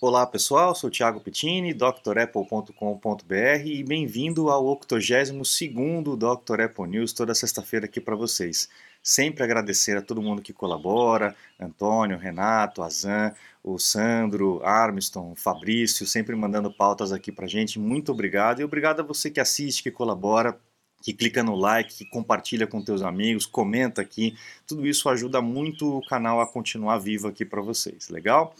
Olá pessoal, sou Thiago Pittini, drapple.com.br e bem-vindo ao 82º Dr. Apple News, toda sexta-feira aqui para vocês. Sempre agradecer a todo mundo que colabora, Antônio, Renato, Azan, o Sandro, Armiston, Fabrício, sempre mandando pautas aqui para gente. Muito obrigado e obrigado a você que assiste, que colabora, que clica no like, que compartilha com teus amigos, comenta aqui. Tudo isso ajuda muito o canal a continuar vivo aqui para vocês, legal?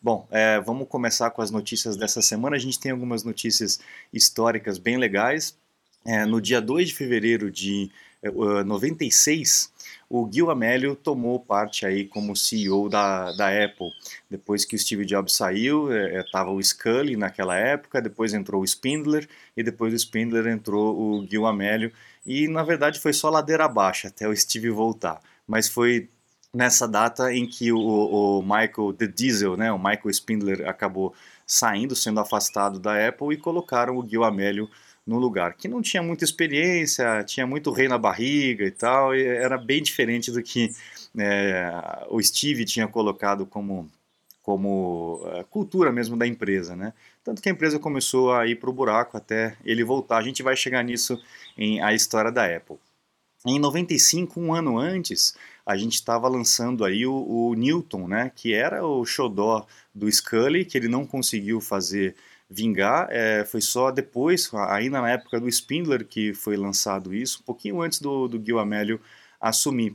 Bom, é, vamos começar com as notícias dessa semana. A gente tem algumas notícias históricas bem legais. É, no dia 2 de fevereiro de uh, 96, o Gil Amelio tomou parte aí como CEO da, da Apple. Depois que o Steve Jobs saiu, estava é, o Scully naquela época, depois entrou o Spindler e depois do Spindler entrou o Gil Amelio. E na verdade foi só ladeira abaixo até o Steve voltar. Mas foi nessa data em que o, o, Michael The Diesel, né, o Michael Spindler acabou saindo, sendo afastado da Apple e colocaram o Gil Amelio no lugar, que não tinha muita experiência, tinha muito rei na barriga e tal, e era bem diferente do que é, o Steve tinha colocado como, como é, cultura mesmo da empresa, né? Tanto que a empresa começou a ir para o buraco até ele voltar. A gente vai chegar nisso em A História da Apple. Em 95, um ano antes, a gente estava lançando aí o, o, Newton, né, que era o xodó do Scully, que ele não conseguiu fazer vingar, é, foi só depois, ainda na época do Spindler, que foi lançado isso, um pouquinho antes do, do Gil Amelio assumir.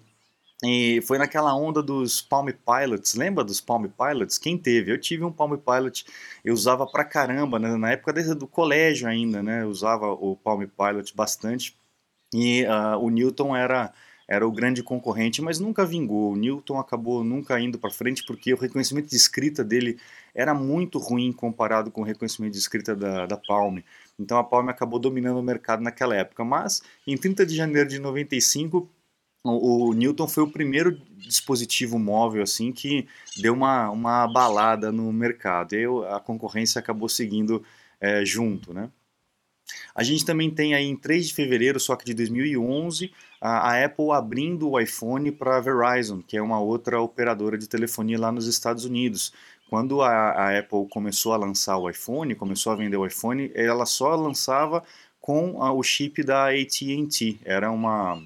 E foi naquela onda dos Palm Pilots, lembra dos Palm Pilots? Quem teve? Eu tive um Palm Pilot, eu usava pra caramba, né? na época do colégio ainda, né? Eu usava o Palm Pilot bastante. E uh, o Newton era era o grande concorrente, mas nunca vingou. O Newton acabou nunca indo para frente porque o reconhecimento de escrita dele era muito ruim comparado com o reconhecimento de escrita da, da Palm. Então a Palm acabou dominando o mercado naquela época. Mas em 30 de janeiro de 95, o, o Newton foi o primeiro dispositivo móvel assim que deu uma, uma balada no mercado. E a concorrência acabou seguindo é, junto, né? A gente também tem aí em 3 de fevereiro, só que de 2011, a, a Apple abrindo o iPhone para a Verizon, que é uma outra operadora de telefonia lá nos Estados Unidos. Quando a, a Apple começou a lançar o iPhone, começou a vender o iPhone, ela só lançava com a, o chip da AT&T. Era uma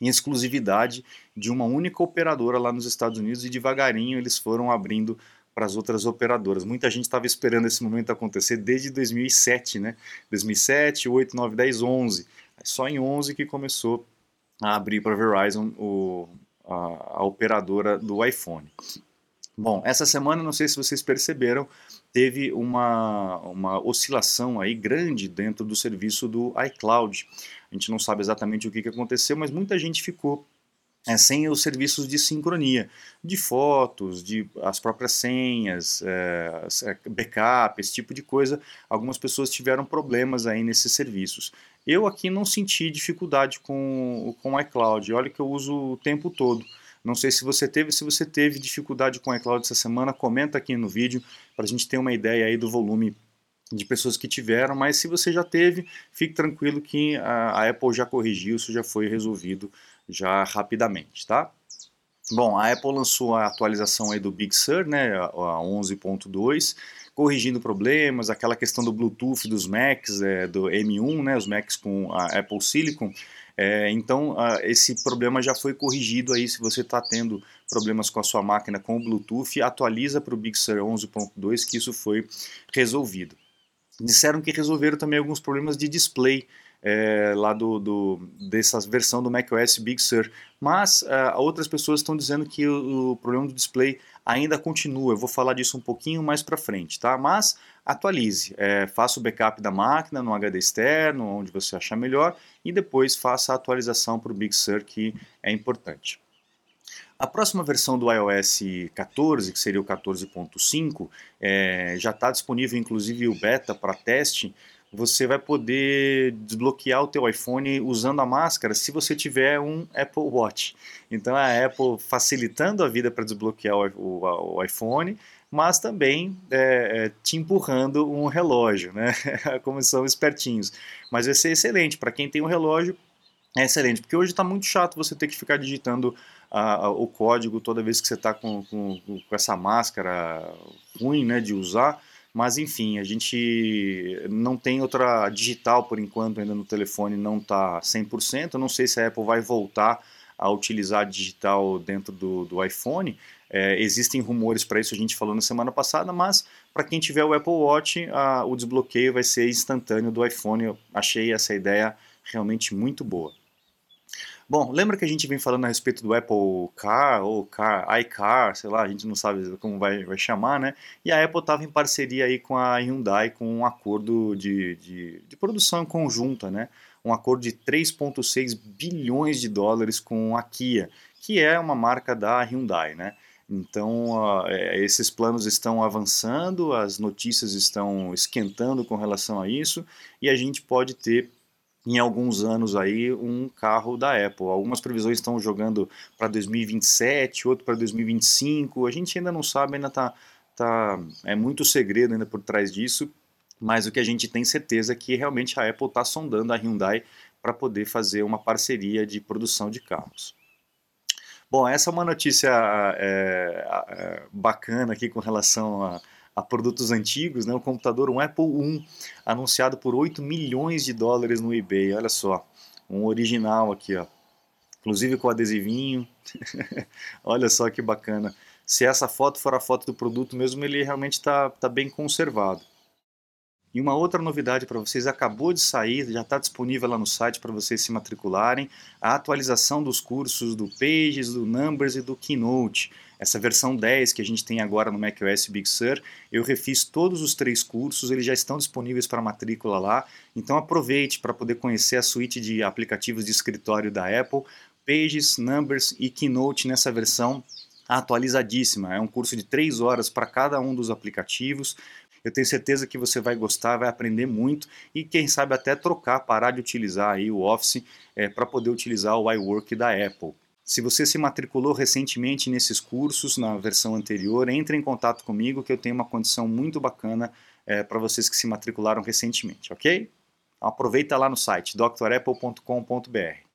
exclusividade de uma única operadora lá nos Estados Unidos e devagarinho eles foram abrindo para as outras operadoras. Muita gente estava esperando esse momento acontecer desde 2007, né? 2007, 8, 9, 10, 11. Só em 11 que começou a abrir para a Verizon o, a, a operadora do iPhone. Bom, essa semana, não sei se vocês perceberam, teve uma, uma oscilação aí grande dentro do serviço do iCloud. A gente não sabe exatamente o que, que aconteceu, mas muita gente ficou é, sem os serviços de sincronia, de fotos, de as próprias senhas, é, é, backup, esse tipo de coisa. Algumas pessoas tiveram problemas aí nesses serviços. Eu aqui não senti dificuldade com, com o iCloud, olha que eu uso o tempo todo. Não sei se você teve, se você teve dificuldade com o iCloud essa semana, comenta aqui no vídeo para a gente ter uma ideia aí do volume de pessoas que tiveram, mas se você já teve, fique tranquilo que a, a Apple já corrigiu, isso já foi resolvido já rapidamente, tá? Bom, a Apple lançou a atualização aí do Big Sur, né, a 11.2, corrigindo problemas, aquela questão do Bluetooth dos Macs, é, do M1, né, os Macs com a Apple Silicon. É, então, a, esse problema já foi corrigido aí, se você está tendo problemas com a sua máquina com o Bluetooth, atualiza para o Big Sur 11.2 que isso foi resolvido. Disseram que resolveram também alguns problemas de display, é, lá do, do, dessa versão do macOS Big Sur. Mas uh, outras pessoas estão dizendo que o, o, problema do display ainda continua. Eu vou falar disso um pouquinho mais para frente, tá? Mas atualize, é, faça o backup da máquina no HD externo, onde você achar melhor, e depois faça a atualização para o Big Sur, que é importante. A próxima versão do iOS 14, que seria o 14.5, é, já está disponível inclusive o beta para teste você vai poder desbloquear o teu iPhone usando a máscara se você tiver um Apple Watch. Então a Apple facilitando a vida para desbloquear o, o, o, iPhone, mas também é, é, te empurrando um relógio, né? Como são espertinhos. Mas vai ser excelente para quem tem um relógio. É excelente, porque hoje está muito chato você ter que ficar digitando a, a, o código toda vez que você está com, com, com essa máscara ruim né, de usar Mas enfim, a gente não tem outra digital por enquanto ainda no telefone, não está 100%. Eu não sei se a Apple vai voltar a utilizar digital dentro do, do iPhone. É, existem rumores para isso, a gente falou na semana passada, mas para quem tiver o Apple Watch, a, o desbloqueio vai ser instantâneo do iPhone. Eu achei essa ideia realmente muito boa. Bom, lembra que a gente vem falando a respeito do Apple Car ou Car, iCar, sei lá, a gente não sabe como vai, vai chamar, né? E a Apple estava em parceria aí com a Hyundai com um acordo de, de, de produção conjunta, né? Um acordo de 3,6 bilhões de dólares com a Kia, que é uma marca da Hyundai, né? Então, uh, esses planos estão avançando, as notícias estão esquentando com relação a isso, e a gente pode ter em alguns anos aí um carro da Apple. Algumas previsões estão jogando para 2027, outro para 2025. A gente ainda não sabe, ainda tá, tá é muito segredo ainda por trás disso. Mas o que a gente tem certeza é que realmente a Apple está sondando a Hyundai para poder fazer uma parceria de produção de carros. Bom, essa é uma notícia é, é, bacana aqui com relação a a produtos antigos, né? o computador, um Apple I, anunciado por 8 milhões de dólares no eBay, olha só, um original aqui, ó. inclusive com adesivinho, olha só que bacana. Se essa foto for a foto do produto mesmo, ele realmente está tá bem conservado. E uma outra novidade para vocês, acabou de sair, já está disponível lá no site para vocês se matricularem, a atualização dos cursos do Pages, do Numbers e do Keynote. Essa versão 10 que a gente tem agora no macOS Big Sur, eu refiz todos os três cursos, eles já estão disponíveis para matrícula lá, então aproveite para poder conhecer a suíte de aplicativos de escritório da Apple, Pages, Numbers e Keynote nessa versão atualizadíssima. É um curso de três horas para cada um dos aplicativos. Eu tenho certeza que você vai gostar, vai aprender muito e quem sabe até trocar, parar de utilizar aí o Office é, para poder utilizar o iWork da Apple. Se você se matriculou recentemente nesses cursos, na versão anterior, entre em contato comigo que eu tenho uma condição muito bacana é, para vocês que se matricularam recentemente, ok? Então, aproveita lá no site drapple.com.br.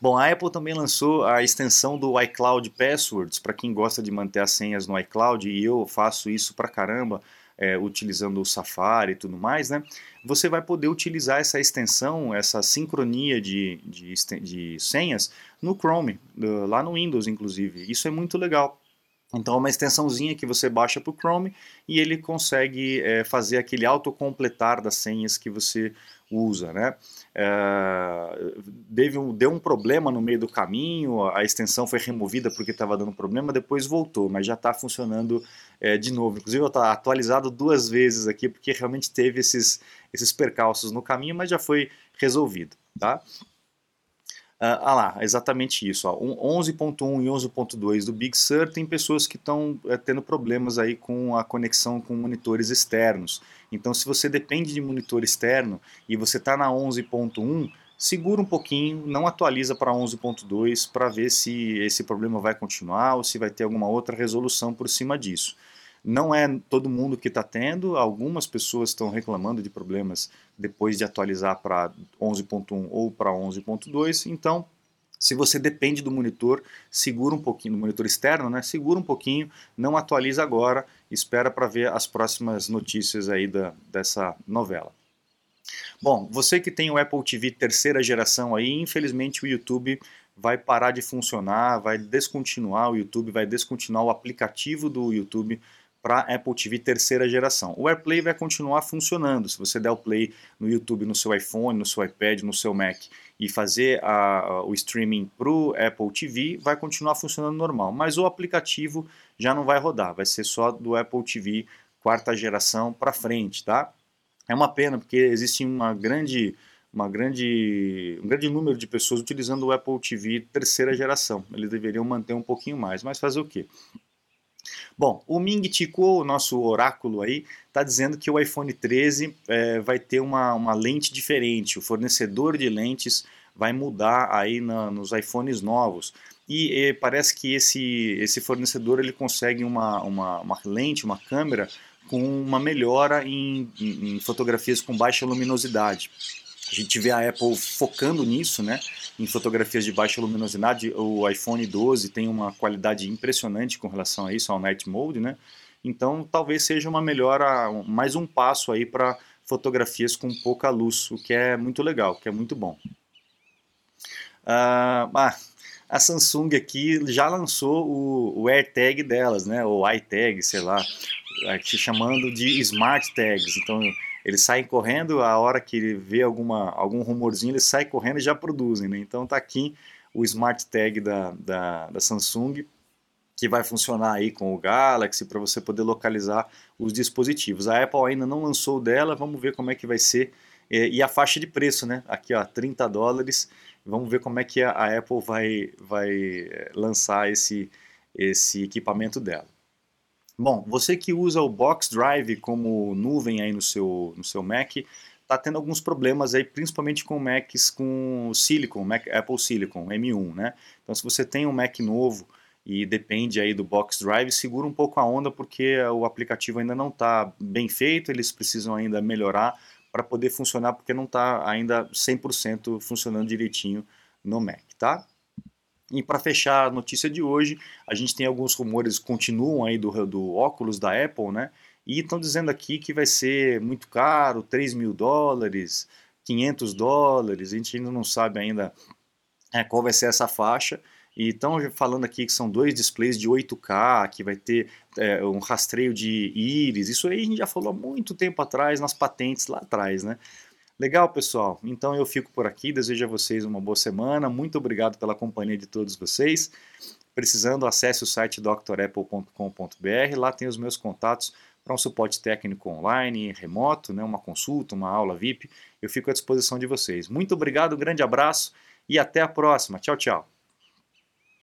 Bom, a Apple também lançou a extensão do iCloud Passwords para quem gosta de manter as senhas no iCloud e eu faço isso para caramba é, utilizando o Safari e tudo mais, né? Você vai poder utilizar essa extensão, essa sincronia de, de, de senhas no Chrome, lá no Windows, inclusive. Isso é muito legal. Então é uma extensãozinha que você baixa para o Chrome e ele consegue é, fazer aquele autocompletar das senhas que você usa, né? É, um, deu um problema no meio do caminho, a extensão foi removida porque estava dando problema, depois voltou, mas já está funcionando é, de novo. Inclusive, está atualizado duas vezes aqui porque realmente teve esses, esses percalços no caminho, mas já foi resolvido, tá? Uh, ah lá, exatamente isso. 11.1 e 11.2 do Big Sur tem pessoas que estão é, tendo problemas aí com a conexão com monitores externos. Então, se você depende de monitor externo e você está na 11.1, segura um pouquinho, não atualiza para 11.2 para ver se esse problema vai continuar ou se vai ter alguma outra resolução por cima disso. Não é todo mundo que está tendo, algumas pessoas estão reclamando de problemas depois de atualizar para 11.1 ou para 11.2, então se você depende do monitor, segura um pouquinho, do monitor externo, né? Segura um pouquinho, não atualiza agora, espera para ver as próximas notícias aí da, dessa novela. Bom, você que tem o Apple TV terceira geração aí, infelizmente o YouTube vai parar de funcionar, vai descontinuar o YouTube, vai descontinuar o aplicativo do YouTube para Apple TV terceira geração. O AirPlay vai continuar funcionando. Se você der o play no YouTube, no seu iPhone, no seu iPad, no seu Mac e fazer a, o streaming para o Apple TV, vai continuar funcionando normal. Mas o aplicativo já não vai rodar, vai ser só do Apple TV quarta geração para frente, tá? É uma pena porque existe uma grande uma grande, um grande número de pessoas utilizando o Apple TV terceira geração. Eles deveriam manter um pouquinho mais, mas fazer o quê? Bom, o Ming Chico, o nosso oráculo aí, está dizendo que o iPhone 13 é, vai ter uma, uma lente diferente, o fornecedor de lentes vai mudar aí na, nos iPhones novos. E, e, parece que esse, esse fornecedor ele consegue uma, uma, uma lente, uma câmera com uma melhora em, em, em fotografias com baixa luminosidade. A gente vê a Apple focando nisso, né? Em fotografias de baixa luminosidade, o iPhone 12 tem uma qualidade impressionante com relação a isso, ao Night Mode, né? Então, talvez seja uma melhora, mais um passo aí para fotografias com pouca luz, o que é muito legal, o que é muito bom. Uh, ah, a Samsung aqui já lançou o, o AirTag delas, né? Ou iTag, sei lá, aqui chamando de Smart Tags. Então eles saem correndo, a hora que ele vê alguma, algum rumorzinho, eles saem correndo e já produzem, né? Então tá aqui o Smart Tag da, da, da Samsung, que vai funcionar aí com o Galaxy para você poder localizar os dispositivos. A Apple ainda não lançou dela, vamos ver como é que vai ser. E a faixa de preço, né? Aqui, ó, 30 dólares. Vamos ver como é que a Apple vai, vai eh, lançar esse, esse equipamento dela. Bom, você que usa o Box Drive como nuvem aí no seu, no seu Mac, está tendo alguns problemas aí, principalmente com Macs com Silicon, Mac, Apple Silicon M1, né? Então, se você tem um Mac novo e depende aí do Box Drive, segura um pouco a onda porque o aplicativo ainda não está bem feito, eles precisam ainda melhorar para poder funcionar porque não está ainda 100% funcionando direitinho no Mac, tá? E para fechar a notícia de hoje, a gente tem alguns rumores continuam aí do, do óculos da Apple, né? E estão dizendo aqui que vai ser muito caro, 3 mil dólares, 500 dólares, a gente ainda não sabe ainda é, qual vai ser essa faixa. E estão falando aqui que são dois displays de 8K, que vai ter é, um rastreio de íris. Isso aí a gente já falou há muito tempo atrás, nas patentes lá atrás, né? Legal, pessoal. Então eu fico por aqui, desejo a vocês uma boa semana. Muito obrigado pela companhia de todos vocês. Precisando, acesse o site drapple.com.br. Lá tem os meus contatos para um suporte técnico online, remoto, né, uma consulta, uma aula VIP. Eu fico à disposição de vocês. Muito obrigado, grande abraço e até a próxima. Tchau, tchau.